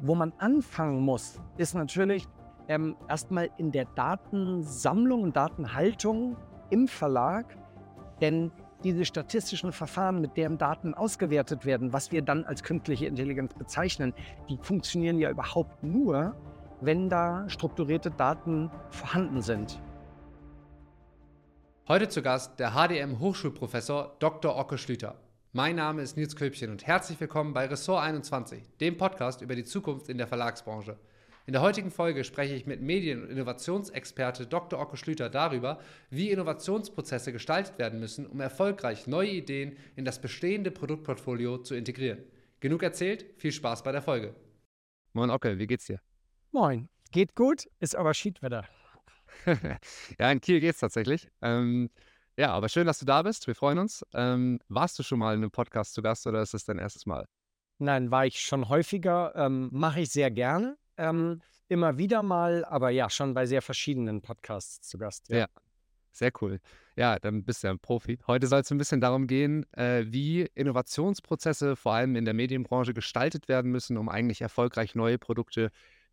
wo man anfangen muss, ist natürlich ähm, erstmal in der Datensammlung und Datenhaltung im Verlag. Denn diese statistischen Verfahren, mit deren Daten ausgewertet werden, was wir dann als künstliche Intelligenz bezeichnen, die funktionieren ja überhaupt nur, wenn da strukturierte Daten vorhanden sind. Heute zu Gast der HDM Hochschulprofessor Dr. Ocke Schlüter. Mein Name ist Nils Köpchen und herzlich willkommen bei Ressort 21, dem Podcast über die Zukunft in der Verlagsbranche. In der heutigen Folge spreche ich mit Medien- und Innovationsexperte Dr. Ocke Schlüter darüber, wie Innovationsprozesse gestaltet werden müssen, um erfolgreich neue Ideen in das bestehende Produktportfolio zu integrieren. Genug erzählt, viel Spaß bei der Folge. Moin Ocke, wie geht's dir? Moin, geht gut, ist aber Schiedwetter. ja, in Kiel geht's tatsächlich. Ähm, ja, aber schön, dass du da bist. Wir freuen uns. Ähm, warst du schon mal in einem Podcast zu Gast oder ist es dein erstes Mal? Nein, war ich schon häufiger. Ähm, Mache ich sehr gerne. Ähm, immer wieder mal, aber ja, schon bei sehr verschiedenen Podcasts zu Gast. Ja, ja sehr cool. Ja, dann bist du ja ein Profi. Heute soll es ein bisschen darum gehen, äh, wie Innovationsprozesse vor allem in der Medienbranche gestaltet werden müssen, um eigentlich erfolgreich neue Produkte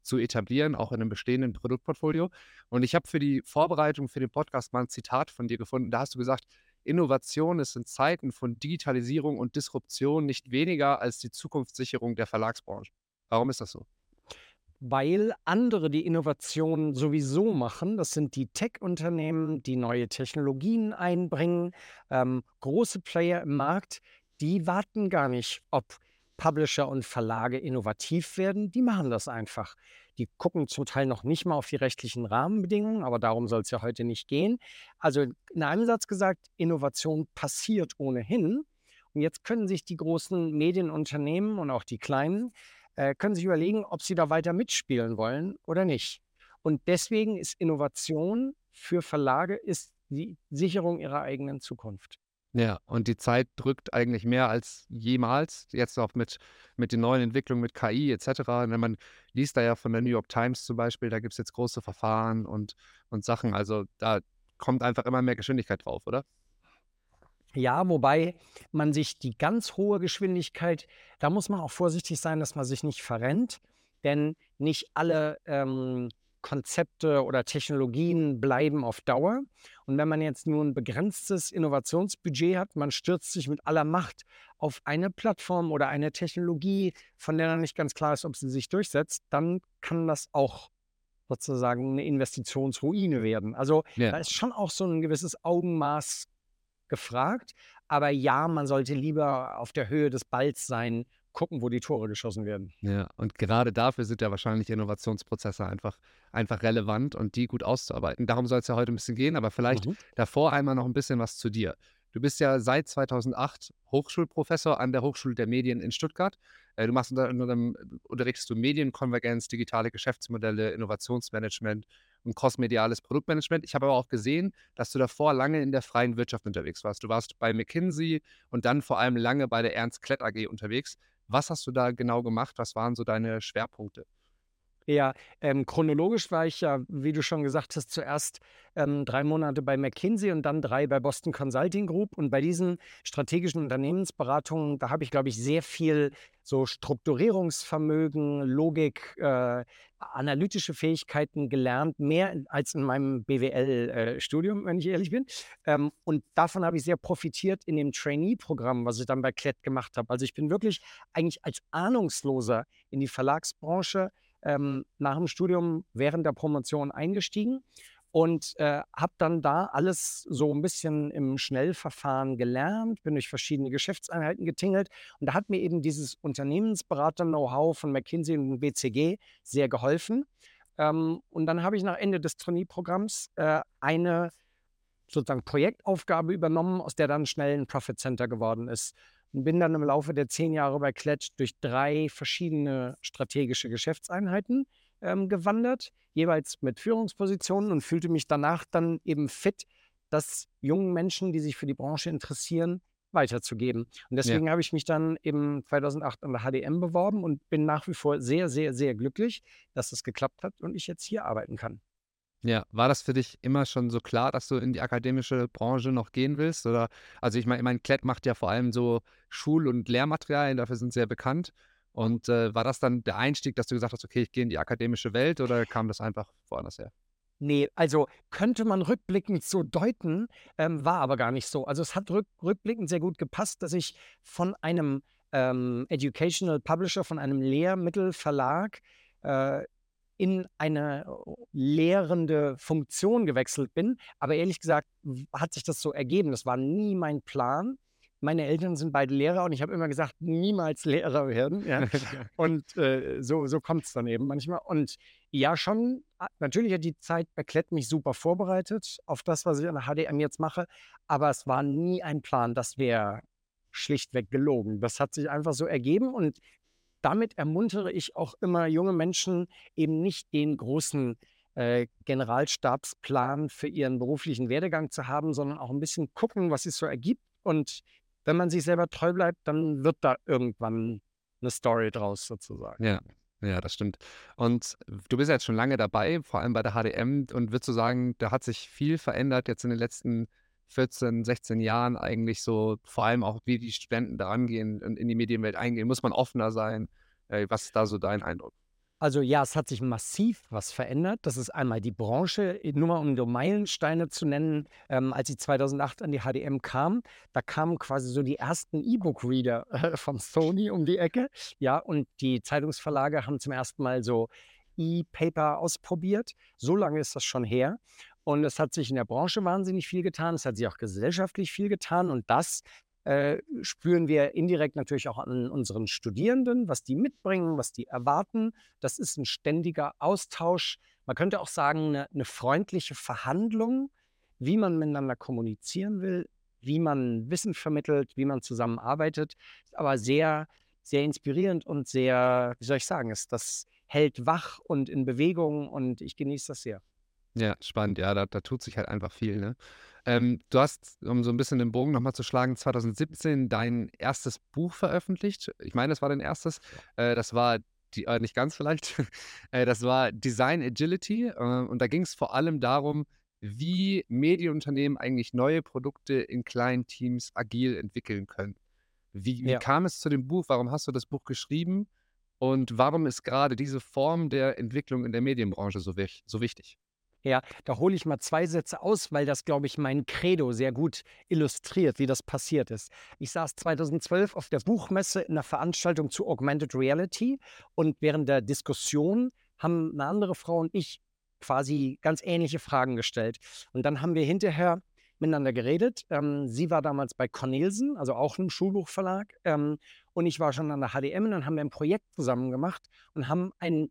zu etablieren, auch in einem bestehenden Produktportfolio. Und ich habe für die Vorbereitung für den Podcast mal ein Zitat von dir gefunden. Da hast du gesagt, Innovation ist in Zeiten von Digitalisierung und Disruption nicht weniger als die Zukunftssicherung der Verlagsbranche. Warum ist das so? Weil andere die Innovation sowieso machen. Das sind die Tech-Unternehmen, die neue Technologien einbringen, ähm, große Player im Markt, die warten gar nicht, ob Publisher und Verlage innovativ werden, die machen das einfach. Die gucken zum Teil noch nicht mal auf die rechtlichen Rahmenbedingungen, aber darum soll es ja heute nicht gehen. Also in einem Satz gesagt, Innovation passiert ohnehin. Und jetzt können sich die großen Medienunternehmen und auch die kleinen, äh, können sich überlegen, ob sie da weiter mitspielen wollen oder nicht. Und deswegen ist Innovation für Verlage ist die Sicherung ihrer eigenen Zukunft. Ja, und die Zeit drückt eigentlich mehr als jemals, jetzt auch mit, mit den neuen Entwicklungen mit KI etc. Ne, man liest da ja von der New York Times zum Beispiel, da gibt es jetzt große Verfahren und, und Sachen. Also da kommt einfach immer mehr Geschwindigkeit drauf, oder? Ja, wobei man sich die ganz hohe Geschwindigkeit, da muss man auch vorsichtig sein, dass man sich nicht verrennt, denn nicht alle ähm, Konzepte oder Technologien bleiben auf Dauer. Und wenn man jetzt nur ein begrenztes Innovationsbudget hat, man stürzt sich mit aller Macht auf eine Plattform oder eine Technologie, von der dann nicht ganz klar ist, ob sie sich durchsetzt, dann kann das auch sozusagen eine Investitionsruine werden. Also ja. da ist schon auch so ein gewisses Augenmaß gefragt. Aber ja, man sollte lieber auf der Höhe des Balls sein gucken, wo die Tore geschossen werden. Ja, und gerade dafür sind ja wahrscheinlich Innovationsprozesse einfach, einfach relevant und die gut auszuarbeiten. Darum soll es ja heute ein bisschen gehen, aber vielleicht mhm. davor einmal noch ein bisschen was zu dir. Du bist ja seit 2008 Hochschulprofessor an der Hochschule der Medien in Stuttgart. Äh, du machst unter anderem, unterrichtest du Medienkonvergenz, digitale Geschäftsmodelle, Innovationsmanagement und crossmediales Produktmanagement. Ich habe aber auch gesehen, dass du davor lange in der freien Wirtschaft unterwegs warst. Du warst bei McKinsey und dann vor allem lange bei der Ernst Klett AG unterwegs. Was hast du da genau gemacht? Was waren so deine Schwerpunkte? Ja, ähm, chronologisch war ich ja, wie du schon gesagt hast, zuerst ähm, drei Monate bei McKinsey und dann drei bei Boston Consulting Group. Und bei diesen strategischen Unternehmensberatungen, da habe ich, glaube ich, sehr viel so Strukturierungsvermögen, Logik, äh, analytische Fähigkeiten gelernt, mehr als in meinem BWL-Studium, äh, wenn ich ehrlich bin. Ähm, und davon habe ich sehr profitiert in dem Trainee-Programm, was ich dann bei Klett gemacht habe. Also ich bin wirklich eigentlich als Ahnungsloser in die Verlagsbranche ähm, nach dem Studium während der Promotion eingestiegen und äh, habe dann da alles so ein bisschen im Schnellverfahren gelernt, bin durch verschiedene Geschäftseinheiten getingelt und da hat mir eben dieses Unternehmensberater-Know-how von McKinsey und BCG sehr geholfen. Ähm, und dann habe ich nach Ende des Trainee-Programms äh, eine sozusagen Projektaufgabe übernommen, aus der dann schnell ein Profit Center geworden ist und bin dann im Laufe der zehn Jahre bei Kletsch durch drei verschiedene strategische Geschäftseinheiten ähm, gewandert, jeweils mit Führungspositionen und fühlte mich danach dann eben fit, das jungen Menschen, die sich für die Branche interessieren, weiterzugeben. Und deswegen ja. habe ich mich dann eben 2008 an der HDM beworben und bin nach wie vor sehr, sehr, sehr glücklich, dass es geklappt hat und ich jetzt hier arbeiten kann. Ja, war das für dich immer schon so klar, dass du in die akademische Branche noch gehen willst? Oder, also ich meine, mein, Klett macht ja vor allem so Schul- und Lehrmaterialien, dafür sind sie ja bekannt. Und äh, war das dann der Einstieg, dass du gesagt hast, okay, ich gehe in die akademische Welt oder kam das einfach woanders her? Nee, also könnte man rückblickend so deuten, ähm, war aber gar nicht so. Also es hat rück, rückblickend sehr gut gepasst, dass ich von einem ähm, Educational Publisher, von einem Lehrmittelverlag äh, in eine lehrende Funktion gewechselt bin. Aber ehrlich gesagt hat sich das so ergeben. Das war nie mein Plan. Meine Eltern sind beide Lehrer und ich habe immer gesagt, niemals Lehrer werden. Ja? und äh, so, so kommt es dann eben manchmal. Und ja, schon, natürlich hat die Zeit bei Klett mich super vorbereitet auf das, was ich an der HDM jetzt mache. Aber es war nie ein Plan, das wäre schlichtweg gelogen. Das hat sich einfach so ergeben und damit ermuntere ich auch immer junge Menschen, eben nicht den großen äh, Generalstabsplan für ihren beruflichen Werdegang zu haben, sondern auch ein bisschen gucken, was sich so ergibt und wenn man sich selber treu bleibt, dann wird da irgendwann eine Story draus sozusagen. Ja, ja, das stimmt. Und du bist jetzt schon lange dabei, vor allem bei der HDM und würdest du sagen, da hat sich viel verändert jetzt in den letzten 14, 16 Jahren eigentlich so, vor allem auch wie die Studenten da angehen und in die Medienwelt eingehen. Muss man offener sein? Äh, was ist da so dein Eindruck? Also ja, es hat sich massiv was verändert. Das ist einmal die Branche, nur mal um so Meilensteine zu nennen. Ähm, als ich 2008 an die HDM kam, da kamen quasi so die ersten E-Book-Reader äh, von Sony um die Ecke. Ja, und die Zeitungsverlage haben zum ersten Mal so E-Paper ausprobiert. So lange ist das schon her. Und es hat sich in der Branche wahnsinnig viel getan. Es hat sich auch gesellschaftlich viel getan. Und das äh, spüren wir indirekt natürlich auch an unseren Studierenden, was die mitbringen, was die erwarten. Das ist ein ständiger Austausch. Man könnte auch sagen, eine, eine freundliche Verhandlung, wie man miteinander kommunizieren will, wie man Wissen vermittelt, wie man zusammenarbeitet. Aber sehr, sehr inspirierend und sehr, wie soll ich sagen, ist das hält wach und in Bewegung und ich genieße das sehr. Ja, spannend. Ja, da, da tut sich halt einfach viel. Ne? Ähm, du hast, um so ein bisschen den Bogen nochmal zu schlagen, 2017 dein erstes Buch veröffentlicht. Ich meine, das war dein erstes. Äh, das war die, äh, nicht ganz vielleicht. äh, das war Design Agility. Äh, und da ging es vor allem darum, wie Medienunternehmen eigentlich neue Produkte in kleinen Teams agil entwickeln können. Wie, wie ja. kam es zu dem Buch? Warum hast du das Buch geschrieben? Und warum ist gerade diese Form der Entwicklung in der Medienbranche so, so wichtig? Ja, da hole ich mal zwei Sätze aus, weil das, glaube ich, mein Credo sehr gut illustriert, wie das passiert ist. Ich saß 2012 auf der Buchmesse in einer Veranstaltung zu Augmented Reality und während der Diskussion haben eine andere Frau und ich quasi ganz ähnliche Fragen gestellt. Und dann haben wir hinterher miteinander geredet. Ähm, sie war damals bei Cornelsen, also auch einem Schulbuchverlag. Ähm, und ich war schon an der HDM und dann haben wir ein Projekt zusammen gemacht und haben ein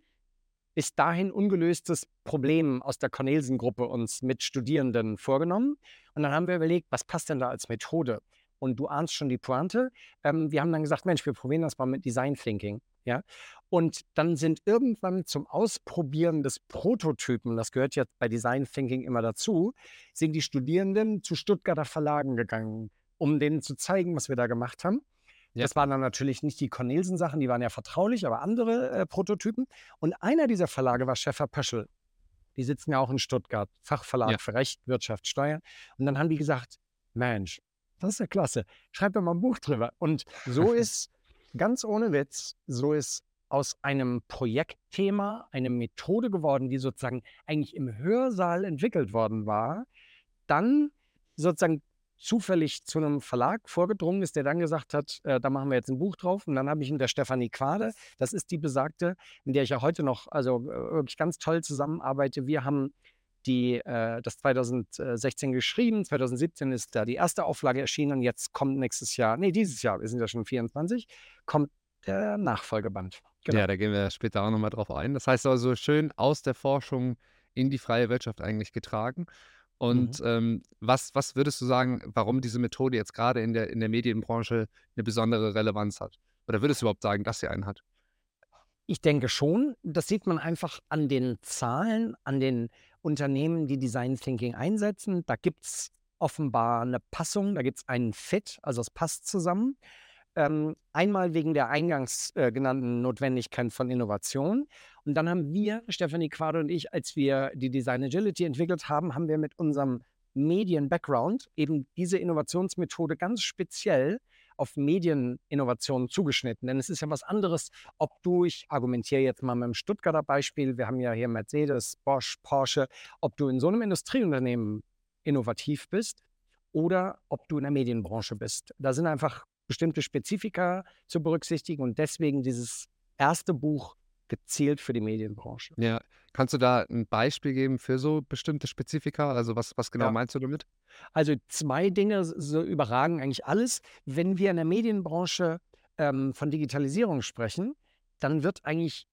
bis dahin ungelöstes Problem aus der Cornelsen-Gruppe uns mit Studierenden vorgenommen. Und dann haben wir überlegt, was passt denn da als Methode? Und du ahnst schon die Pointe. Ähm, wir haben dann gesagt, Mensch, wir probieren das mal mit Design Thinking. Ja? Und dann sind irgendwann zum Ausprobieren des Prototypen, das gehört jetzt bei Design Thinking immer dazu, sind die Studierenden zu Stuttgarter Verlagen gegangen, um denen zu zeigen, was wir da gemacht haben. Ja. Das waren dann natürlich nicht die Cornelsen-Sachen, die waren ja vertraulich, aber andere äh, Prototypen. Und einer dieser Verlage war Schäfer Pöschel. Die sitzen ja auch in Stuttgart, Fachverlag ja. für Recht, Wirtschaft, Steuern. Und dann haben die gesagt, Mensch, das ist ja klasse, schreib doch mal ein Buch drüber. Und so ist, ganz ohne Witz, so ist aus einem Projektthema eine Methode geworden, die sozusagen eigentlich im Hörsaal entwickelt worden war, dann sozusagen zufällig zu einem Verlag vorgedrungen ist, der dann gesagt hat, äh, da machen wir jetzt ein Buch drauf. Und dann habe ich mit der Stefanie Quade, das ist die besagte, in der ich ja heute noch also äh, wirklich ganz toll zusammenarbeite. Wir haben die, äh, das 2016 geschrieben, 2017 ist da die erste Auflage erschienen und jetzt kommt nächstes Jahr, nee, dieses Jahr, wir sind ja schon 24, kommt der Nachfolgeband. Genau. Ja, da gehen wir später auch nochmal drauf ein. Das heißt also schön aus der Forschung in die freie Wirtschaft eigentlich getragen. Und Mhm. ähm, was, was würdest du sagen, warum diese Methode jetzt gerade in der, in der Medienbranche eine besondere Relevanz hat? Oder würdest du überhaupt sagen, dass sie einen hat? Ich denke schon. Das sieht man einfach an den Zahlen, an den Unternehmen, die Design Thinking einsetzen. Da gibt es offenbar eine Passung, da gibt es einen Fit, also es passt zusammen. Ähm, einmal wegen der eingangs äh, genannten Notwendigkeit von Innovation. Und dann haben wir, Stephanie Quade und ich, als wir die Design Agility entwickelt haben, haben wir mit unserem Medien-Background eben diese Innovationsmethode ganz speziell auf Medieninnovationen zugeschnitten. Denn es ist ja was anderes, ob du, ich argumentiere jetzt mal mit dem Stuttgarter Beispiel, wir haben ja hier Mercedes, Bosch, Porsche, ob du in so einem Industrieunternehmen innovativ bist oder ob du in der Medienbranche bist. Da sind einfach bestimmte Spezifika zu berücksichtigen und deswegen dieses erste Buch gezielt für die Medienbranche. Ja, kannst du da ein Beispiel geben für so bestimmte Spezifika? Also was, was genau Ja. meinst du damit? Also zwei Dinge so überragen eigentlich alles. Wenn wir in der Medienbranche ähm, von Digitalisierung sprechen, dann wird eigentlich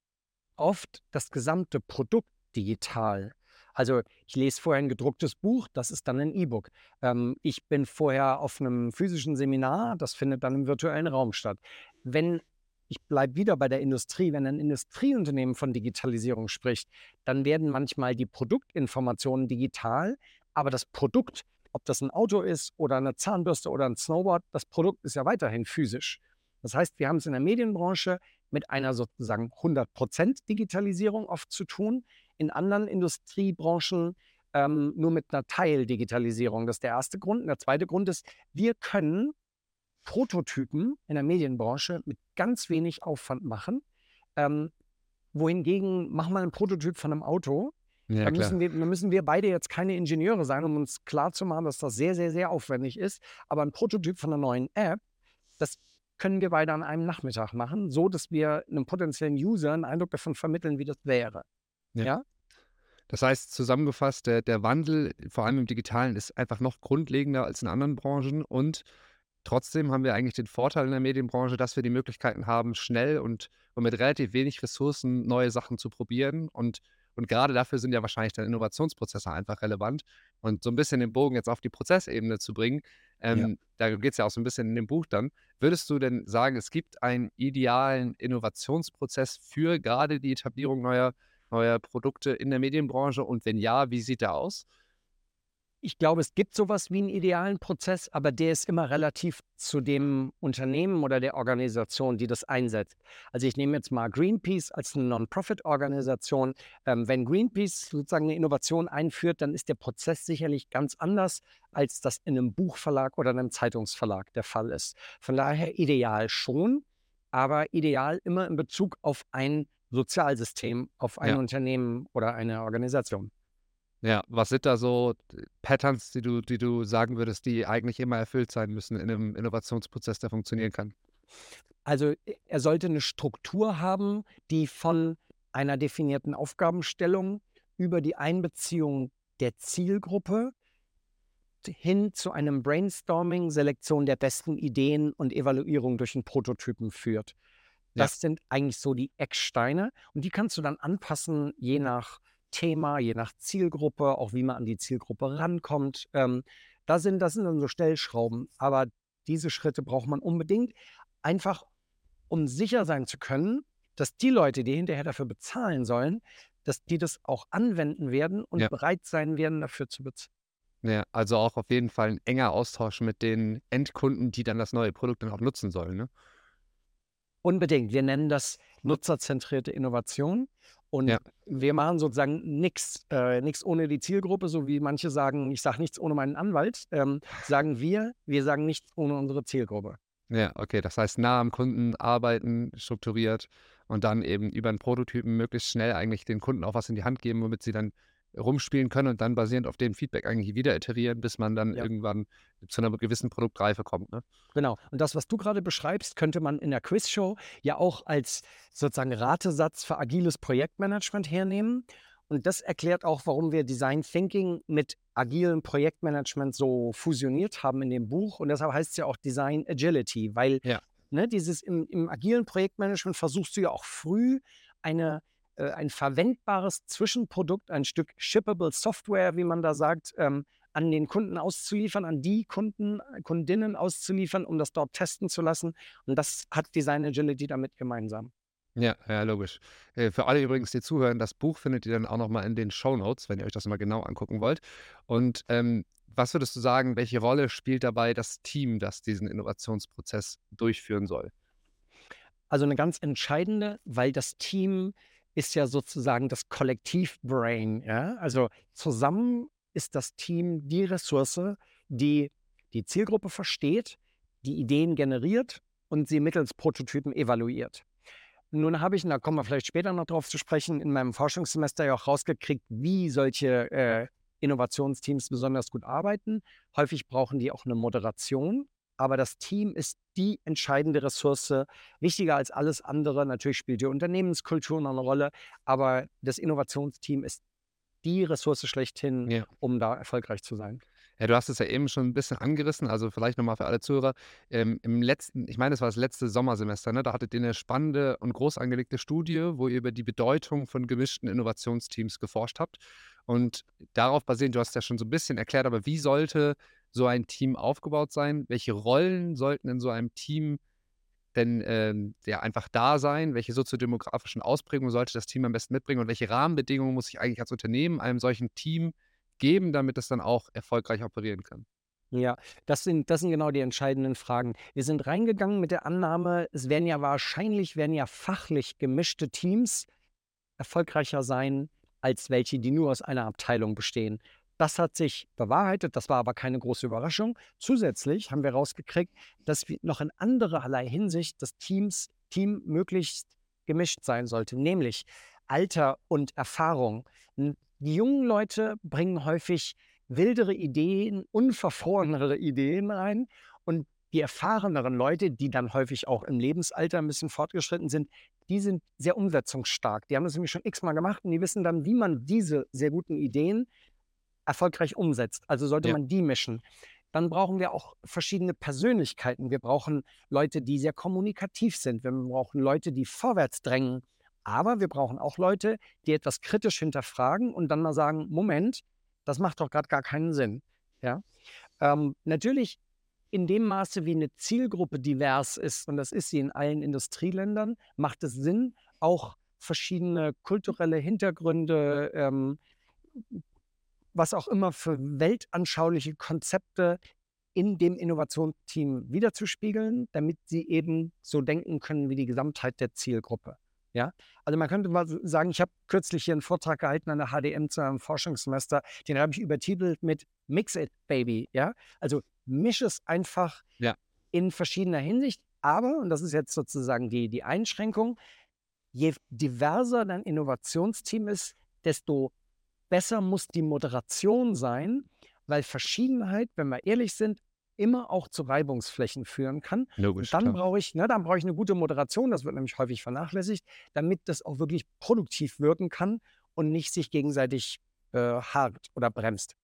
oft das gesamte Produkt digital. Also ich lese vorher ein gedrucktes Buch, das ist dann ein E-Book. Ähm, ich bin vorher auf einem physischen Seminar, das findet dann im virtuellen Raum statt. Wenn ich bleibe wieder bei der Industrie, wenn ein Industrieunternehmen von Digitalisierung spricht, dann werden manchmal die Produktinformationen digital, aber das Produkt, ob das ein Auto ist oder eine Zahnbürste oder ein Snowboard, das Produkt ist ja weiterhin physisch. Das heißt, wir haben es in der Medienbranche mit einer sozusagen 100% Digitalisierung oft zu tun, in anderen Industriebranchen ähm, nur mit einer Teildigitalisierung. Das ist der erste Grund. Und der zweite Grund ist, wir können Prototypen in der Medienbranche mit ganz wenig Aufwand machen. Ähm, wohingegen, mach mal einen Prototyp von einem Auto. Ja, Da müssen, wir, da müssen wir beide jetzt keine Ingenieure sein, um uns klarzumachen, dass das sehr, sehr, sehr aufwendig ist. Aber ein Prototyp von einer neuen App, das können wir beide an einem Nachmittag machen, so dass wir einem potenziellen User einen Eindruck davon vermitteln, wie das wäre. Das heißt, zusammengefasst, der, der Wandel, vor allem im Digitalen, ist einfach noch grundlegender als in anderen Branchen und trotzdem haben wir eigentlich den Vorteil in der Medienbranche, dass wir die Möglichkeiten haben, schnell und, und mit relativ wenig Ressourcen neue Sachen zu probieren und und gerade dafür sind ja wahrscheinlich dann Innovationsprozesse einfach relevant. Und so ein bisschen den Bogen jetzt auf die Prozessebene zu bringen, ähm, da geht es ja auch so ein bisschen in dem Buch dann. Würdest du denn sagen, es gibt einen idealen Innovationsprozess für gerade die Etablierung neuer, neuer Produkte in der Medienbranche? Und wenn ja, wie sieht der aus? Ich glaube, es gibt sowas wie einen idealen Prozess, aber der ist immer relativ zu dem Unternehmen oder der Organisation, die das einsetzt. Also ich nehme jetzt mal Greenpeace als eine Non-Profit-Organisation. Ähm, wenn Greenpeace sozusagen eine Innovation einführt, dann ist der Prozess sicherlich ganz anders, als das in einem Buchverlag oder einem Zeitungsverlag der Fall ist. Von daher ideal schon, aber ideal immer in Bezug auf ein Sozialsystem, auf ein Ja. Unternehmen oder eine Organisation. Ja, was sind da so Patterns, die du, die du sagen würdest, die eigentlich immer erfüllt sein müssen in einem Innovationsprozess, der funktionieren kann? Also e- er sollte eine Struktur haben, die von einer definierten Aufgabenstellung über die Einbeziehung der Zielgruppe hin zu einem Brainstorming, Selektion der besten Ideen und Evaluierung durch einen Prototypen führt. Ja. Das sind eigentlich so die Ecksteine und die kannst du dann anpassen, je nach Thema, je nach Zielgruppe, auch wie man an die Zielgruppe rankommt. Ähm, da sind, das sind dann so Stellschrauben, aber diese Schritte braucht man unbedingt, einfach um sicher sein zu können, dass die Leute, die hinterher dafür bezahlen sollen, dass die das auch anwenden werden und Ja. bereit sein werden, dafür zu bezahlen. Ja, also auch auf jeden Fall ein enger Austausch mit den Endkunden, die dann das neue Produkt dann auch nutzen sollen. Ne? Unbedingt. Wir nennen das nutzerzentrierte Innovation. Und Ja. wir machen sozusagen nichts äh, nix ohne die Zielgruppe, so wie manche sagen, ich sage nichts ohne meinen Anwalt, ähm, sagen wir, wir sagen nichts ohne unsere Zielgruppe. Ja, okay, das heißt nah am Kunden arbeiten, strukturiert und dann eben über einen Prototypen möglichst schnell eigentlich den Kunden auch was in die Hand geben, womit sie dann rumspielen können und dann basierend auf dem Feedback eigentlich wieder iterieren, bis man dann Ja. irgendwann zu einer gewissen Produktreife kommt. Ne? Genau. Und das, was du gerade beschreibst, könnte man in der Quizshow ja auch als sozusagen Ratesatz für agiles Projektmanagement hernehmen. Und das erklärt auch, warum wir Design Thinking mit agilem Projektmanagement so fusioniert haben in dem Buch. Und deshalb heißt es ja auch Design Agility, weil Ja. ne, dieses im, im agilen Projektmanagement versuchst du ja auch früh eine, äh, ein verwendbares Zwischenprodukt, ein Stück shippable Software, wie man da sagt, ähm, an den Kunden auszuliefern, an die Kunden, Kundinnen auszuliefern, um das dort testen zu lassen. Und das hat Design Agility damit gemeinsam. Ja, ja, logisch. Äh, Für alle übrigens, die zuhören, das Buch findet ihr dann auch nochmal in den Show Notes, wenn ihr euch das mal genau angucken wollt. Und ähm, was würdest du sagen, welche Rolle spielt dabei das Team, das diesen Innovationsprozess durchführen soll? Also eine ganz entscheidende, weil das Team ist ja sozusagen das Kollektivbrain. Ja? Also zusammen ist das Team die Ressource, die die Zielgruppe versteht, die Ideen generiert und sie mittels Prototypen evaluiert. Nun habe ich, und da kommen wir vielleicht später noch drauf zu sprechen, in meinem Forschungssemester ja auch rausgekriegt, wie solche äh, Innovationsteams besonders gut arbeiten. Häufig brauchen die auch eine Moderation, aber das Team ist die entscheidende Ressource, wichtiger als alles andere. Natürlich spielt die Unternehmenskultur noch eine Rolle, aber das Innovationsteam ist die Ressource schlechthin, ja. um da erfolgreich zu sein. Ja, du hast es ja eben schon ein bisschen angerissen, also vielleicht nochmal für alle Zuhörer. Ähm, Im letzten, ich meine, es war das letzte Sommersemester, ne? da hattet ihr eine spannende und groß angelegte Studie, wo ihr über die Bedeutung von gemischten Innovationsteams geforscht habt. Und darauf basierend, du hast ja schon so ein bisschen erklärt, aber wie sollte so ein Team aufgebaut sein? Welche Rollen sollten in so einem Team denn ähm, ja, einfach da sein? Welche soziodemografischen Ausprägungen sollte das Team am besten mitbringen? Und welche Rahmenbedingungen muss ich eigentlich als Unternehmen einem solchen Team geben, damit es dann auch erfolgreich operieren kann? Ja, das sind, das sind genau die entscheidenden Fragen. Wir sind reingegangen mit der Annahme, es werden ja wahrscheinlich, werden ja fachlich gemischte Teams erfolgreicher sein, als welche, die nur aus einer Abteilung bestehen. Das hat sich bewahrheitet, das war aber keine große Überraschung. Zusätzlich haben wir herausgekriegt, dass wir noch in andererlei Hinsicht das Teams, Team möglichst gemischt sein sollte, nämlich Alter und Erfahrung. Die jungen Leute bringen häufig wildere Ideen, unverfrorenere Ideen rein und die erfahreneren Leute, die dann häufig auch im Lebensalter ein bisschen fortgeschritten sind, die sind sehr umsetzungsstark. Die haben das nämlich schon x-mal gemacht und die wissen dann, wie man diese sehr guten Ideen erfolgreich umsetzt. Also sollte ja. man die mischen. Dann brauchen wir auch verschiedene Persönlichkeiten. Wir brauchen Leute, die sehr kommunikativ sind. Wir brauchen Leute, die vorwärts drängen. Aber wir brauchen auch Leute, die etwas kritisch hinterfragen und dann mal sagen, Moment, das macht doch gerade gar keinen Sinn. Ja? Ähm, natürlich in dem Maße, wie eine Zielgruppe divers ist, und das ist sie in allen Industrieländern, macht es Sinn, auch verschiedene kulturelle Hintergründe, ähm, was auch immer für weltanschauliche Konzepte in dem Innovationsteam wiederzuspiegeln, damit sie eben so denken können wie die Gesamtheit der Zielgruppe. Ja, also man könnte mal sagen, ich habe kürzlich hier einen Vortrag gehalten an der HDM zu einem Forschungssemester, den habe ich übertitelt mit Mix it, Baby. Ja, also misch es einfach ja. in verschiedener Hinsicht. Aber, und das ist jetzt sozusagen die, die Einschränkung, je diverser dein Innovationsteam ist, desto besser muss die Moderation sein, weil Verschiedenheit, wenn wir ehrlich sind, immer auch zu Reibungsflächen führen kann. Logisch. dann brauche ich, ne, dann brauche ich eine gute Moderation, das wird nämlich häufig vernachlässigt, damit das auch wirklich produktiv wirken kann und nicht sich gegenseitig äh, hart oder bremst.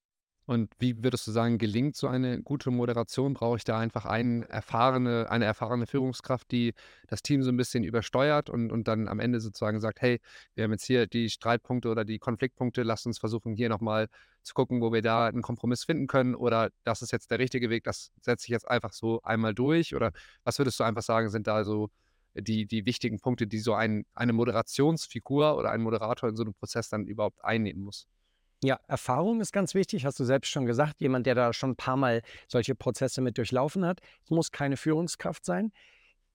Und wie würdest du sagen, gelingt so eine gute Moderation? Brauche ich da einfach erfahrene, eine erfahrene Führungskraft, die das Team so ein bisschen übersteuert und, und dann am Ende sozusagen sagt, hey, wir haben jetzt hier die Streitpunkte oder die Konfliktpunkte, lasst uns versuchen, hier nochmal zu gucken, wo wir da einen Kompromiss finden können oder das ist jetzt der richtige Weg, das setze ich jetzt einfach so einmal durch oder was würdest du einfach sagen, sind da so die, die wichtigen Punkte, die so ein, eine Moderationsfigur oder ein Moderator in so einem Prozess dann überhaupt einnehmen muss? Ja, Erfahrung ist ganz wichtig, hast du selbst schon gesagt. Jemand, der da schon ein paar Mal solche Prozesse mit durchlaufen hat. Es muss keine Führungskraft sein.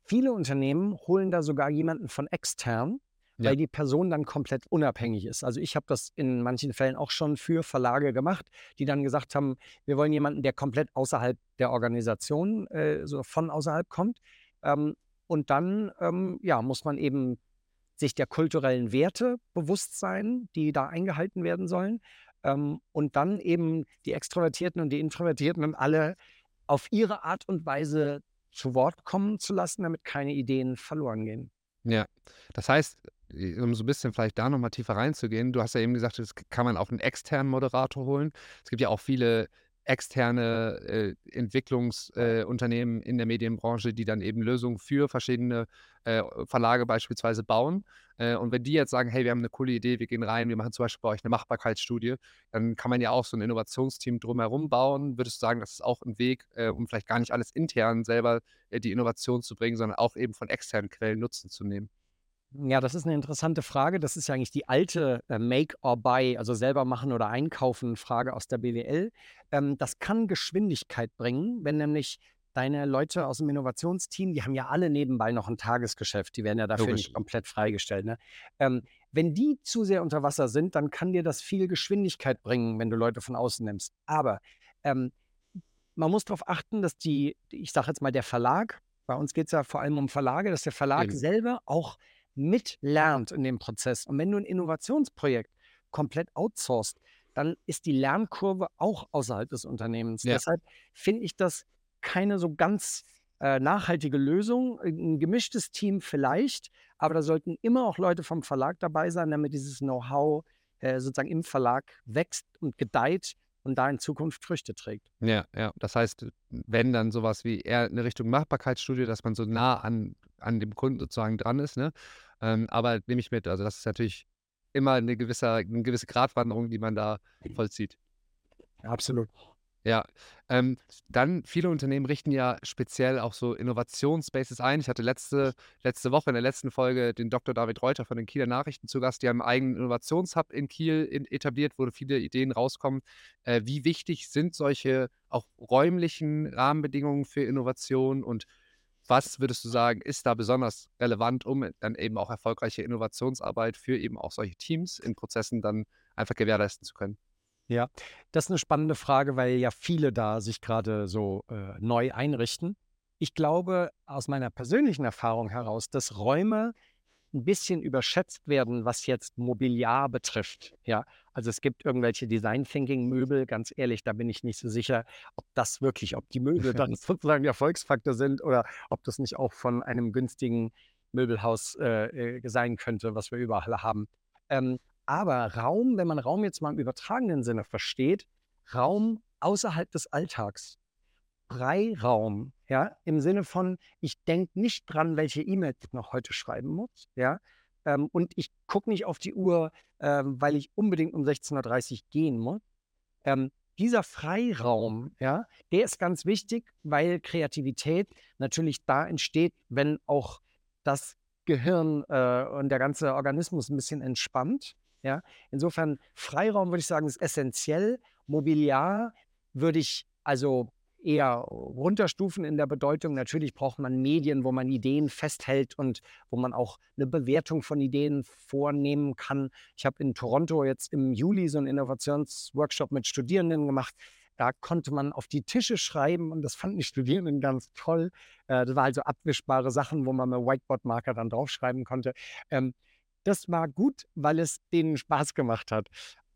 Viele Unternehmen holen da sogar jemanden von extern, ja. weil die Person dann komplett unabhängig ist. Also ich habe das in manchen Fällen auch schon für Verlage gemacht, die dann gesagt haben, wir wollen jemanden, der komplett außerhalb der Organisation, äh, so von außerhalb kommt. Ähm, und dann ähm, ja, muss man eben sich der kulturellen Werte bewusst sein, die da eingehalten werden sollen. Ähm, und dann eben die Extrovertierten und die Introvertierten und alle auf ihre Art und Weise zu Wort kommen zu lassen, damit keine Ideen verloren gehen. Ja, das heißt, um so ein bisschen vielleicht da nochmal tiefer reinzugehen, du hast ja eben gesagt, das kann man auch einen externen Moderator holen. Es gibt ja auch viele externe äh, Entwicklungsunternehmen äh, in der Medienbranche, die dann eben Lösungen für verschiedene äh, Verlage beispielsweise bauen. Äh, und wenn die jetzt sagen, hey, wir haben eine coole Idee, wir gehen rein, wir machen zum Beispiel bei euch eine Machbarkeitsstudie, dann kann man ja auch so ein Innovationsteam drumherum bauen. Würdest du sagen, das ist auch ein Weg, äh, um vielleicht gar nicht alles intern selber äh, die Innovation zu bringen, sondern auch eben von externen Quellen Nutzen zu nehmen? Ja, das ist eine interessante Frage. Das ist ja eigentlich die alte äh, Make or Buy, also selber machen oder einkaufen Frage aus der BWL. Ähm, das kann Geschwindigkeit bringen, wenn nämlich deine Leute aus dem Innovationsteam, die haben ja alle nebenbei noch ein Tagesgeschäft, die werden ja dafür Logisch. nicht komplett freigestellt. Ne? Ähm, wenn die zu sehr unter Wasser sind, dann kann dir das viel Geschwindigkeit bringen, wenn du Leute von außen nimmst. Aber ähm, man muss darauf achten, dass die, ich sage jetzt mal, der Verlag, bei uns geht es ja vor allem um Verlage, dass der Verlag Eben. selber auch mitlernt in dem Prozess. Und wenn du ein Innovationsprojekt komplett outsourced, dann ist die Lernkurve auch außerhalb des Unternehmens. Ja. Deshalb finde ich das keine so ganz äh, nachhaltige Lösung. Ein gemischtes Team vielleicht, aber da sollten immer auch Leute vom Verlag dabei sein, damit dieses Know-how äh, sozusagen im Verlag wächst und gedeiht und da in Zukunft Früchte trägt. Ja, ja. Das heißt, wenn dann sowas wie eher eine Richtung Machbarkeitsstudie, dass man so nah an, an dem Kunden sozusagen dran ist, ne? Ähm, aber nehme ich mit. Also das ist natürlich immer eine gewisse, eine gewisse Gratwanderung, die man da vollzieht. Absolut. Ja, ähm, dann viele Unternehmen richten ja speziell auch so Innovationsspaces ein. Ich hatte letzte, letzte Woche in der letzten Folge den Dr. David Reuter von den Kieler Nachrichten zu Gast. Die haben einen eigenen Innovationshub in Kiel in, etabliert, wo viele Ideen rauskommen. Äh, wie wichtig sind solche auch räumlichen Rahmenbedingungen für Innovation und was würdest du sagen, ist da besonders relevant, um dann eben auch erfolgreiche Innovationsarbeit für eben auch solche Teams in Prozessen dann einfach gewährleisten zu können? Ja, das ist eine spannende Frage, weil ja viele da sich gerade so äh, neu einrichten. Ich glaube aus meiner persönlichen Erfahrung heraus, dass Räume ein bisschen überschätzt werden, was jetzt Mobiliar betrifft. Ja, also es gibt irgendwelche Design Thinking Möbel, ganz ehrlich, da bin ich nicht so sicher, ob das wirklich, ob die Möbel dann sozusagen der Erfolgsfaktor sind oder ob das nicht auch von einem günstigen Möbelhaus äh, äh, sein könnte, was wir überall haben. Ähm, aber Raum, wenn man Raum jetzt mal im übertragenen Sinne versteht, Raum außerhalb des Alltags. Freiraum, ja, im Sinne von, ich denke nicht dran, welche E-Mails ich noch heute schreiben muss, ja, ähm, und ich gucke nicht auf die Uhr, ähm, weil ich unbedingt um 16.30 Uhr gehen muss. Ähm, dieser Freiraum, ja, der ist ganz wichtig, weil Kreativität natürlich da entsteht, wenn auch das Gehirn äh, und der ganze Organismus ein bisschen entspannt. Ja? Insofern Freiraum würde ich sagen, ist essentiell. Mobiliar würde ich also eher runterstufen in der Bedeutung. Natürlich braucht man Medien, wo man Ideen festhält und wo man auch eine Bewertung von Ideen vornehmen kann. Ich habe in Toronto jetzt im Juli so einen Innovationsworkshop mit Studierenden gemacht. Da konnte man auf die Tische schreiben und das fanden die Studierenden ganz toll. Äh, das war also abwischbare Sachen, wo man mit Whiteboard-Marker dann draufschreiben konnte. Ähm, das war gut, weil es denen Spaß gemacht hat.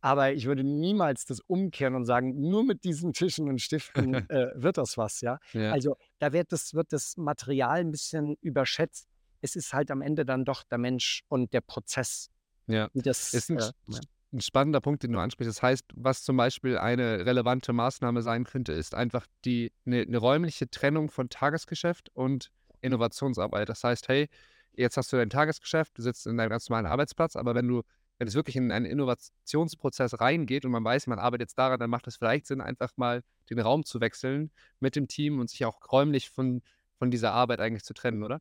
Aber ich würde niemals das umkehren und sagen, nur mit diesen Tischen und Stiften äh, wird das was, ja? Ja. Also da wird das, wird das Material ein bisschen überschätzt. Es ist halt am Ende dann doch der Mensch und der Prozess. Ja. Das, Ist ein, äh, ein spannender Punkt, den du ansprichst. Das heißt, was zum Beispiel eine relevante Maßnahme sein könnte, ist einfach die eine, eine räumliche Trennung von Tagesgeschäft und Innovationsarbeit. Das heißt, hey, jetzt hast du dein Tagesgeschäft, du sitzt in deinem ganz normalen Arbeitsplatz, aber wenn du, wenn es wirklich in einen Innovationsprozess reingeht und man weiß, man arbeitet jetzt daran, dann macht es vielleicht Sinn, einfach mal den Raum zu wechseln mit dem Team und sich auch räumlich von, von dieser Arbeit eigentlich zu trennen, oder?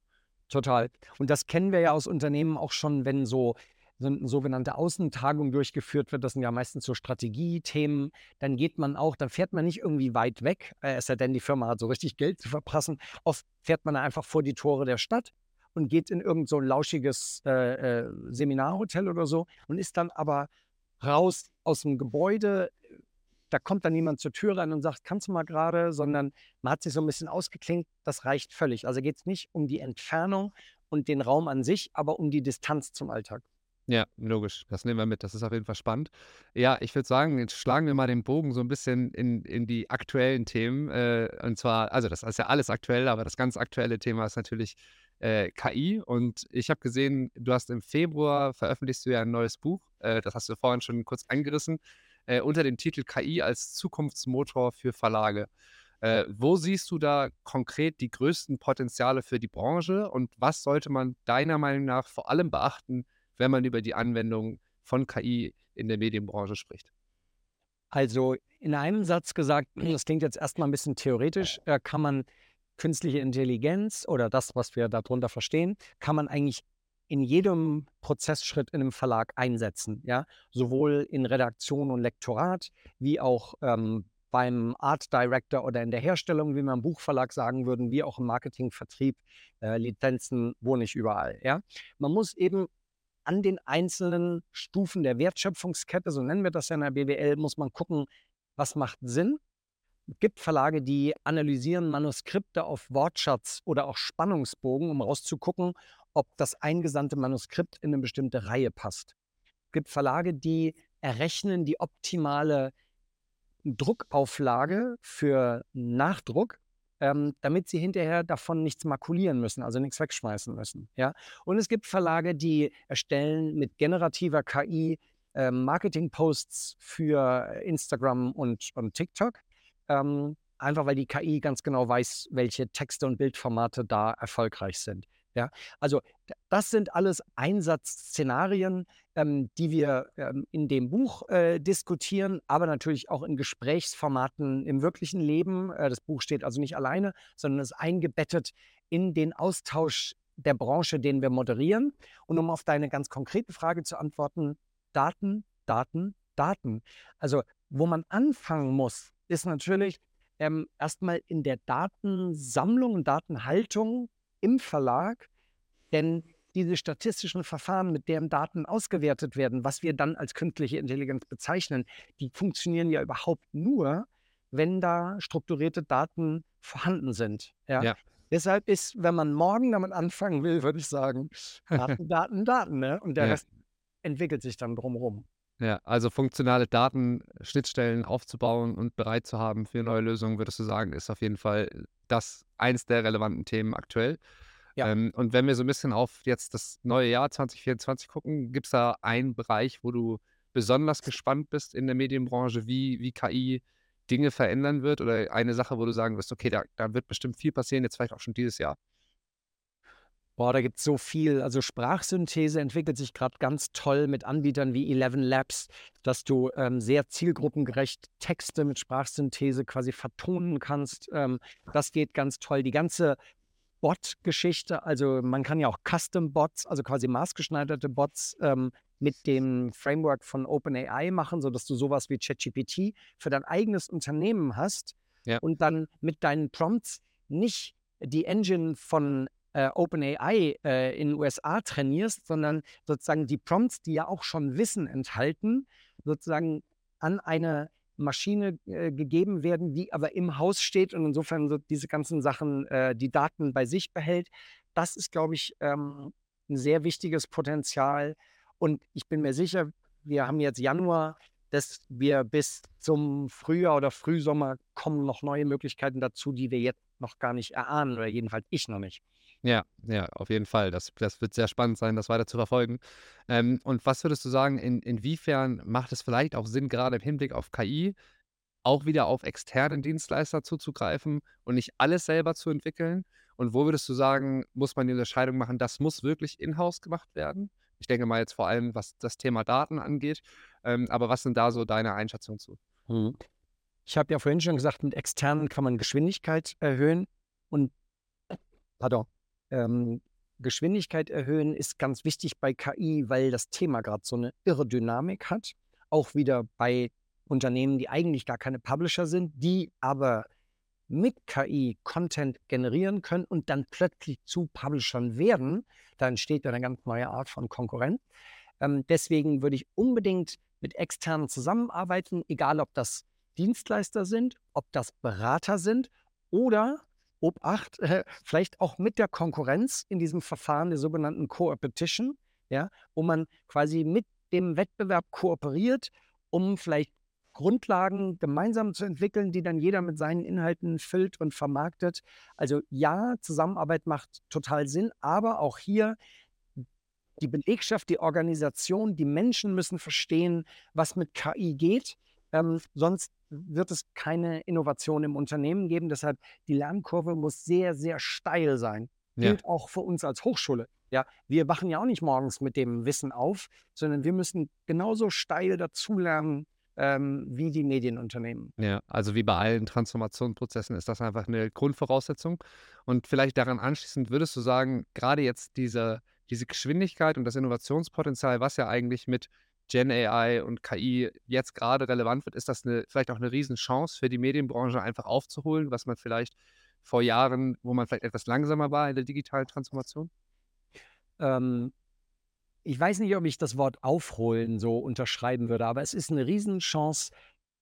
Total. Und das kennen wir ja aus Unternehmen auch schon, wenn so, so eine sogenannte Außentagung durchgeführt wird. Das sind ja meistens so Strategiethemen. Dann geht man auch, dann fährt man nicht irgendwie weit weg, äh, es sei denn, die Firma hat so richtig Geld zu verprassen. Oft fährt man einfach vor die Tore der Stadt und geht in irgend so ein lauschiges äh, äh, Seminarhotel oder so und ist dann aber raus aus dem Gebäude. Da kommt dann niemand zur Tür rein und sagt, kannst du mal gerade, sondern man hat sich so ein bisschen ausgeklinkt. Das reicht völlig. Also geht es nicht um die Entfernung und den Raum an sich, aber um die Distanz zum Alltag. Ja, logisch. Das nehmen wir mit. Das ist auf jeden Fall spannend. Ja, ich würde sagen, jetzt schlagen wir mal den Bogen so ein bisschen in, in die aktuellen Themen. Äh, und zwar, also das ist ja alles aktuell, aber das ganz aktuelle Thema ist natürlich äh, KI. Und ich habe gesehen, du hast im Februar veröffentlichst du ja ein neues Buch. Äh, das hast du vorhin schon kurz angerissen, äh, unter dem Titel KI als Zukunftsmotor für Verlage. Äh, wo siehst du da konkret die größten Potenziale für die Branche und was sollte man deiner Meinung nach vor allem beachten, wenn man über die Anwendung von KI in der Medienbranche spricht? Also in einem Satz gesagt, das klingt jetzt erstmal ein bisschen theoretisch, äh, kann man künstliche Intelligenz oder das, was wir darunter verstehen, kann man eigentlich in jedem Prozessschritt in einem Verlag einsetzen. Ja? Sowohl in Redaktion und Lektorat, wie auch ähm, beim Art Director oder in der Herstellung, wie man im Buchverlag sagen würden, wie auch im Marketing, Vertrieb, äh, Lizenzen, wo nicht überall. Ja? Man muss eben an den einzelnen Stufen der Wertschöpfungskette, so nennen wir das ja in der BWL, muss man gucken, was macht Sinn Es gibt Verlage, die analysieren Manuskripte auf Wortschatz oder auch Spannungsbogen, um rauszugucken, ob das eingesandte Manuskript in eine bestimmte Reihe passt. Es gibt Verlage, die errechnen die optimale Druckauflage für Nachdruck, ähm, damit sie hinterher davon nichts makulieren müssen, also nichts wegschmeißen müssen. Ja? Und es gibt Verlage, die erstellen mit generativer KI äh, Marketing-Posts für Instagram und, und TikTok. Ähm, einfach weil die KI ganz genau weiß, welche Texte und Bildformate da erfolgreich sind. Ja, also das sind alles Einsatzszenarien, ähm, die wir ähm, in dem Buch äh, diskutieren, aber natürlich auch in Gesprächsformaten im wirklichen Leben. Äh, das Buch steht also nicht alleine, sondern ist eingebettet in den Austausch der Branche, den wir moderieren. Und um auf deine ganz konkrete Frage zu antworten, Daten, Daten, Daten. Also wo man anfangen muss, ist natürlich ähm, erstmal in der Datensammlung und Datenhaltung im Verlag, denn diese statistischen Verfahren, mit deren Daten ausgewertet werden, was wir dann als künstliche Intelligenz bezeichnen, die funktionieren ja überhaupt nur, wenn da strukturierte Daten vorhanden sind. Ja? ja. Deshalb ist, wenn man morgen damit anfangen will, würde ich sagen, Daten, Daten, Daten. Ne? Und der ja. Rest entwickelt sich dann drumherum. Ja, also funktionale Datenschnittstellen aufzubauen und bereit zu haben für neue Lösungen, würdest du sagen, ist auf jeden Fall das eins der relevanten Themen aktuell. Ja. Ähm, und wenn wir so ein bisschen auf jetzt das neue Jahr 2024 gucken, gibt es da einen Bereich, wo du besonders gespannt bist in der Medienbranche, wie, wie KI Dinge verändern wird oder eine Sache, wo du sagen wirst, okay, da, da wird bestimmt viel passieren, jetzt vielleicht auch schon dieses Jahr? Boah, da gibt es so viel. Also Sprachsynthese entwickelt sich gerade ganz toll mit Anbietern wie Eleven Labs, dass du ähm, sehr zielgruppengerecht Texte mit Sprachsynthese quasi vertonen kannst. Ähm, das geht ganz toll. Die ganze Bot-Geschichte, also man kann ja auch Custom-Bots, also quasi maßgeschneiderte Bots ähm, mit dem Framework von OpenAI machen, sodass du sowas wie ChatGPT für dein eigenes Unternehmen hast ja. und dann mit deinen Prompts nicht die Engine von äh, OpenAI äh, in den USA trainierst, sondern sozusagen die Prompts, die ja auch schon Wissen enthalten, sozusagen an eine Maschine äh, gegeben werden, die aber im Haus steht und insofern so diese ganzen Sachen, äh, die Daten bei sich behält. Das ist, glaube ich, ähm, ein sehr wichtiges Potenzial. Und ich bin mir sicher, wir haben jetzt Januar, dass wir bis zum Frühjahr oder Frühsommer kommen noch neue Möglichkeiten dazu, die wir jetzt noch gar nicht erahnen oder jedenfalls ich noch nicht. Ja, ja, auf jeden Fall. Das, das wird sehr spannend sein, das weiter zu verfolgen. Ähm, und was würdest du sagen, in, inwiefern macht es vielleicht auch Sinn, gerade im Hinblick auf KI, auch wieder auf externe Dienstleister zuzugreifen und nicht alles selber zu entwickeln? Und wo würdest du sagen, muss man die Unterscheidung machen, das muss wirklich in-house gemacht werden? Ich denke mal jetzt vor allem, was das Thema Daten angeht. Ähm, aber was sind da so deine Einschätzungen zu? Hm. Ich habe ja vorhin schon gesagt, mit externen kann man Geschwindigkeit erhöhen. Und, pardon, ähm, Geschwindigkeit erhöhen ist ganz wichtig bei KI, weil das Thema gerade so eine irre Dynamik hat. Auch wieder bei Unternehmen, die eigentlich gar keine Publisher sind, die aber mit KI Content generieren können und dann plötzlich zu Publishern werden. Da entsteht eine ganz neue Art von Konkurrenz. Ähm, deswegen würde ich unbedingt mit externen zusammenarbeiten, egal ob das Dienstleister sind, ob das Berater sind oder Obacht, äh, vielleicht auch mit der Konkurrenz in diesem Verfahren der sogenannten Co-Opetition, ja, wo man quasi mit dem Wettbewerb kooperiert, um vielleicht Grundlagen gemeinsam zu entwickeln, die dann jeder mit seinen Inhalten füllt und vermarktet. Also ja, Zusammenarbeit macht total Sinn, aber auch hier die Belegschaft, die Organisation, die Menschen müssen verstehen, was mit KI geht. Ähm, sonst wird es keine Innovation im Unternehmen geben. Deshalb die Lernkurve muss sehr, sehr steil sein. Ja. Gilt auch für uns als Hochschule. Ja, wir wachen ja auch nicht morgens mit dem Wissen auf, sondern wir müssen genauso steil dazulernen ähm, wie die Medienunternehmen. Ja, also wie bei allen Transformationsprozessen ist das einfach eine Grundvoraussetzung. Und vielleicht daran anschließend würdest du sagen, gerade jetzt diese, diese Geschwindigkeit und das Innovationspotenzial, was ja eigentlich mit Gen AI und KI jetzt gerade relevant wird, ist das eine, vielleicht auch eine Riesenchance für die Medienbranche einfach aufzuholen, was man vielleicht vor Jahren, wo man vielleicht etwas langsamer war in der digitalen Transformation? Ähm, ich weiß nicht, ob ich das Wort aufholen so unterschreiben würde, aber es ist eine Riesenchance,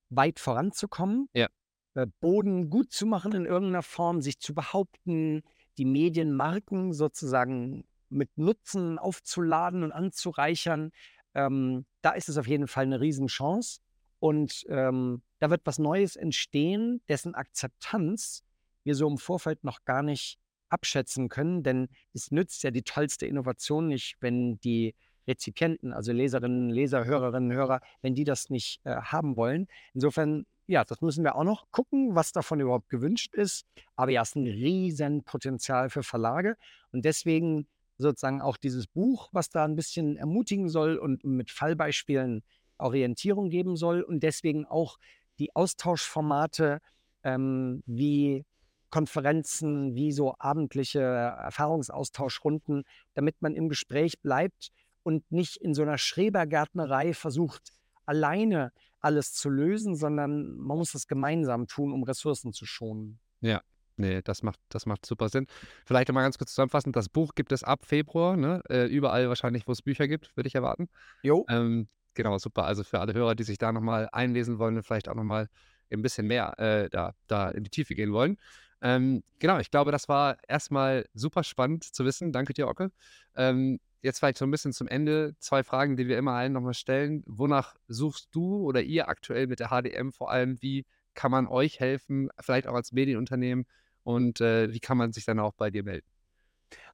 weit voranzukommen. Ja. äh, Boden gut zu machen in irgendeiner Form, sich zu behaupten, die Medienmarken sozusagen mit Nutzen aufzuladen und anzureichern. Ähm, da ist es auf jeden Fall eine Riesenchance. Und ähm, da wird was Neues entstehen, dessen Akzeptanz wir so im Vorfeld noch gar nicht abschätzen können, denn es nützt ja die tollste Innovation nicht, wenn die Rezipienten, also Leserinnen, Leser, Hörerinnen, Hörer, wenn die das nicht äh, haben wollen. Insofern, ja, das müssen wir auch noch gucken, was davon überhaupt gewünscht ist. Aber ja, es ist ein Riesenpotenzial für Verlage. Und deswegen sozusagen auch dieses Buch, was da ein bisschen ermutigen soll und mit Fallbeispielen Orientierung geben soll. Und deswegen auch die Austauschformate ähm, wie Konferenzen, wie so abendliche Erfahrungsaustauschrunden, damit man im Gespräch bleibt und nicht in so einer Schrebergärtnerei versucht, alleine alles zu lösen, sondern man muss das gemeinsam tun, um Ressourcen zu schonen. Ja, nee, das macht, das macht super Sinn. Vielleicht mal ganz kurz zusammenfassend: Das Buch gibt es ab Februar, ne? Äh, überall wahrscheinlich, wo es Bücher gibt, würde ich erwarten. Jo. Ähm, genau, super. Also für alle Hörer, die sich da nochmal einlesen wollen und vielleicht auch nochmal ein bisschen mehr äh, da, da in die Tiefe gehen wollen. Ähm, genau, ich glaube, das war erstmal super spannend zu wissen. Danke dir, Ocke. Ähm, jetzt vielleicht so ein bisschen zum Ende zwei Fragen, die wir immer allen nochmal stellen. Wonach suchst du oder ihr aktuell mit der HDM vor allem? Wie kann man euch helfen, vielleicht auch als Medienunternehmen? Und äh, wie kann man sich dann auch bei dir melden?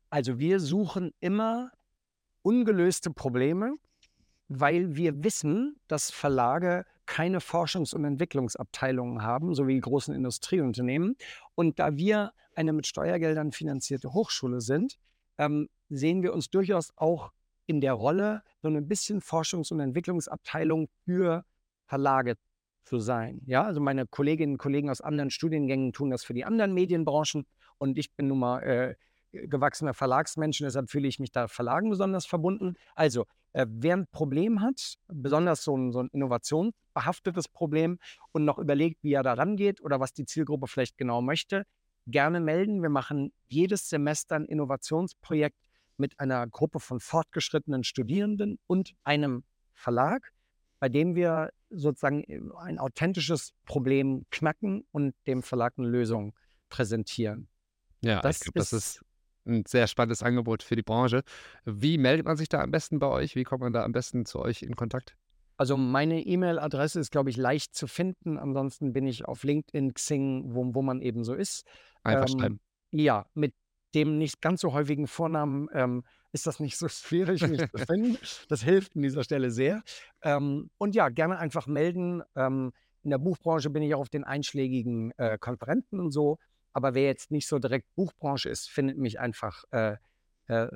Also wir suchen immer ungelöste Probleme, weil wir wissen, dass Verlage keine Forschungs- und Entwicklungsabteilungen haben, so wie die großen Industrieunternehmen. Und da wir eine mit Steuergeldern finanzierte Hochschule sind, ähm, sehen wir uns durchaus auch in der Rolle, so ein bisschen Forschungs- und Entwicklungsabteilung für Verlage zu sein. Ja, also meine Kolleginnen und Kollegen aus anderen Studiengängen tun das für die anderen Medienbranchen und ich bin nun mal äh, gewachsener Verlagsmensch, deshalb fühle ich mich da Verlagen besonders verbunden. Also äh, wer ein Problem hat, besonders so ein, so ein innovationsbehaftetes Problem und noch überlegt, wie er da rangeht oder was die Zielgruppe vielleicht genau möchte, gerne melden. Wir machen jedes Semester ein Innovationsprojekt mit einer Gruppe von fortgeschrittenen Studierenden und einem Verlag, bei dem wir sozusagen äh, ein authentisches Problem knacken und dem Verlag eine Lösung präsentieren. Ja, das ich glaube, das ist ein sehr spannendes Angebot für die Branche. Wie meldet man sich da am besten bei euch? Wie kommt man da am besten zu euch in Kontakt? Also meine E-Mail-Adresse ist, glaube ich, leicht zu finden. Ansonsten bin ich auf LinkedIn, Xing, wo, wo man eben so ist. Einfach ähm, schreiben. Ja, mit dem nicht ganz so häufigen Vornamen ähm, ist das nicht so schwierig, mich zu finden. Das hilft an dieser Stelle sehr. Ähm, und ja, gerne einfach melden. Ähm, in der Buchbranche bin ich auch auf den einschlägigen äh, Konferenzen und so. Aber wer jetzt nicht so direkt Buchbranche ist, findet mich einfach äh, äh,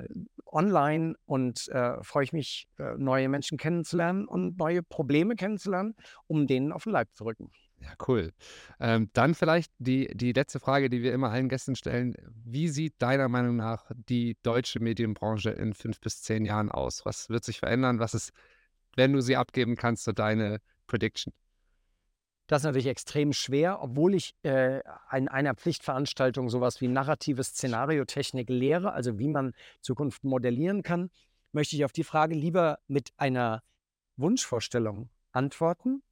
online und äh, freue ich mich, äh, neue Menschen kennenzulernen und neue Probleme kennenzulernen, um denen auf den Leib zu rücken. Ja, cool. Ähm, dann vielleicht die, die letzte Frage, die wir immer allen Gästen stellen. Wie sieht deiner Meinung nach die deutsche Medienbranche in fünf bis zehn Jahren aus? Was wird sich verändern? Was ist, wenn du sie abgeben kannst, so deine Prediction? Das ist natürlich extrem schwer, obwohl ich äh, in einer Pflichtveranstaltung sowas wie narrative Szenariotechnik lehre, also wie man Zukunft modellieren kann, möchte ich auf die Frage lieber mit einer Wunschvorstellung antworten.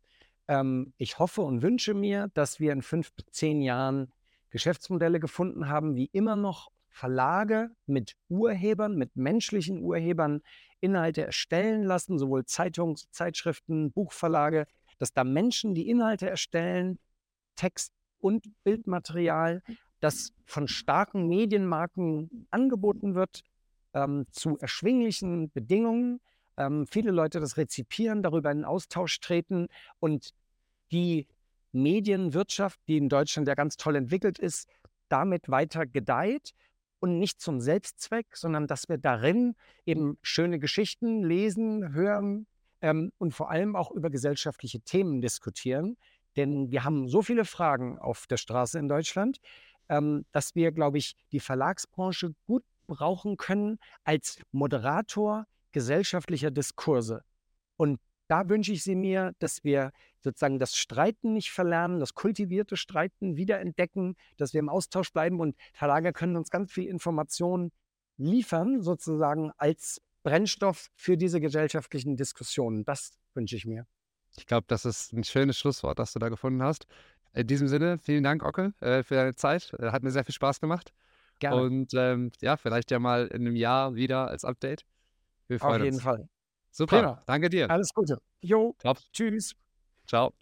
Ähm, ich hoffe und wünsche mir, dass wir in fünf bis zehn Jahren Geschäftsmodelle gefunden haben, wie immer noch Verlage mit Urhebern, mit menschlichen Urhebern Inhalte erstellen lassen, sowohl Zeitungs-, Zeitschriften, Buchverlage, dass da Menschen die Inhalte erstellen, Text und Bildmaterial, das von starken Medienmarken angeboten wird, ähm, zu erschwinglichen Bedingungen. Ähm, viele Leute das rezipieren, darüber in Austausch treten und die Medienwirtschaft, die in Deutschland ja ganz toll entwickelt ist, damit weiter gedeiht und nicht zum Selbstzweck, sondern dass wir darin eben schöne Geschichten lesen, hören, ähm, und vor allem auch über gesellschaftliche Themen diskutieren. Denn wir haben so viele Fragen auf der Straße in Deutschland, ähm, dass wir, glaube ich, die Verlagsbranche gut brauchen können als Moderator gesellschaftlicher Diskurse. Und da wünsche ich sie mir, dass wir sozusagen das Streiten nicht verlernen, das kultivierte Streiten wiederentdecken, dass wir im Austausch bleiben und Verlage können uns ganz viel Informationen liefern, sozusagen als Brennstoff für diese gesellschaftlichen Diskussionen. Das wünsche ich mir. Ich glaube, das ist ein schönes Schlusswort, das du da gefunden hast. In diesem Sinne, vielen Dank, Ocke, äh, für deine Zeit. Äh, hat mir sehr viel Spaß gemacht. Gerne. Und ähm, ja, vielleicht ja mal in einem Jahr wieder als Update. Wir freuen Auf jeden uns. Fall. Super. Prima. Danke dir. Alles Gute. Jo. Top. Tschüss. Ciao.